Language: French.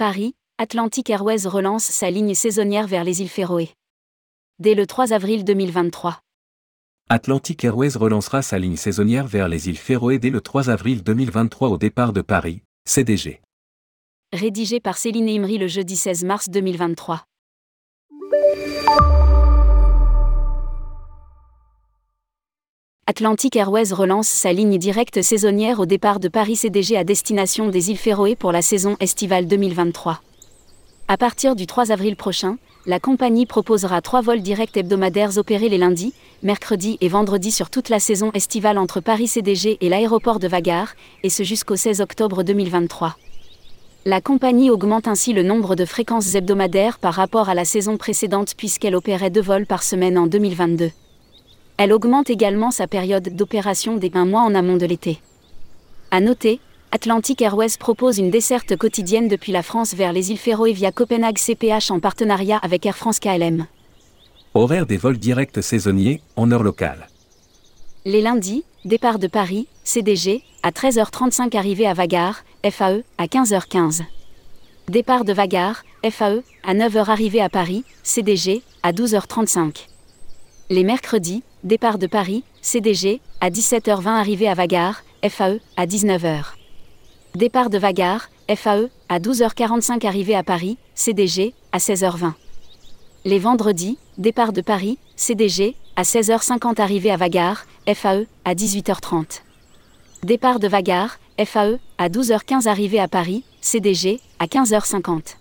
Paris, Atlantic Airways relance sa ligne saisonnière vers les îles Féroé. Dès le 3 avril 2023. Atlantic Airways relancera sa ligne saisonnière vers les îles Féroé dès le 3 avril 2023 au départ de Paris, CDG. Rédigé par Céline Imri le jeudi 16 mars 2023. Atlantic Airways relance sa ligne directe saisonnière au départ de Paris CDG à destination des îles Féroé pour la saison estivale 2023. À partir du 3 avril prochain, la compagnie proposera trois vols directs hebdomadaires opérés les lundis, mercredis et vendredis sur toute la saison estivale entre Paris CDG et l'aéroport de Vagar, et ce jusqu'au 16 octobre 2023. La compagnie augmente ainsi le nombre de fréquences hebdomadaires par rapport à la saison précédente puisqu'elle opérait deux vols par semaine en 2022. Elle augmente également sa période d'opération des un mois en amont de l'été. À noter, Atlantic Airways propose une desserte quotidienne depuis la France vers les îles Féroé via Copenhague CPH en partenariat avec Air France KLM. Horaire des vols directs saisonniers, en heure locale. Les lundis, départ de Paris, CDG, à 13h35 arrivée à Vagar, FAE, à 15h15. Départ de Vagar, FAE, à 9h arrivée à Paris, CDG, à 12h35. Les mercredis, départ de Paris, CDG, à 17h20 arrivée à Vagar, FAE, à 19h. Départ de Vagar, FAE, à 12h45 arrivée à Paris, CDG, à 16h20. Les vendredis, départ de Paris, CDG, à 16h50 arrivée à Vagar, FAE, à 18h30. Départ de Vagar, FAE, à 12h15 arrivée à Paris, CDG, à 15h50.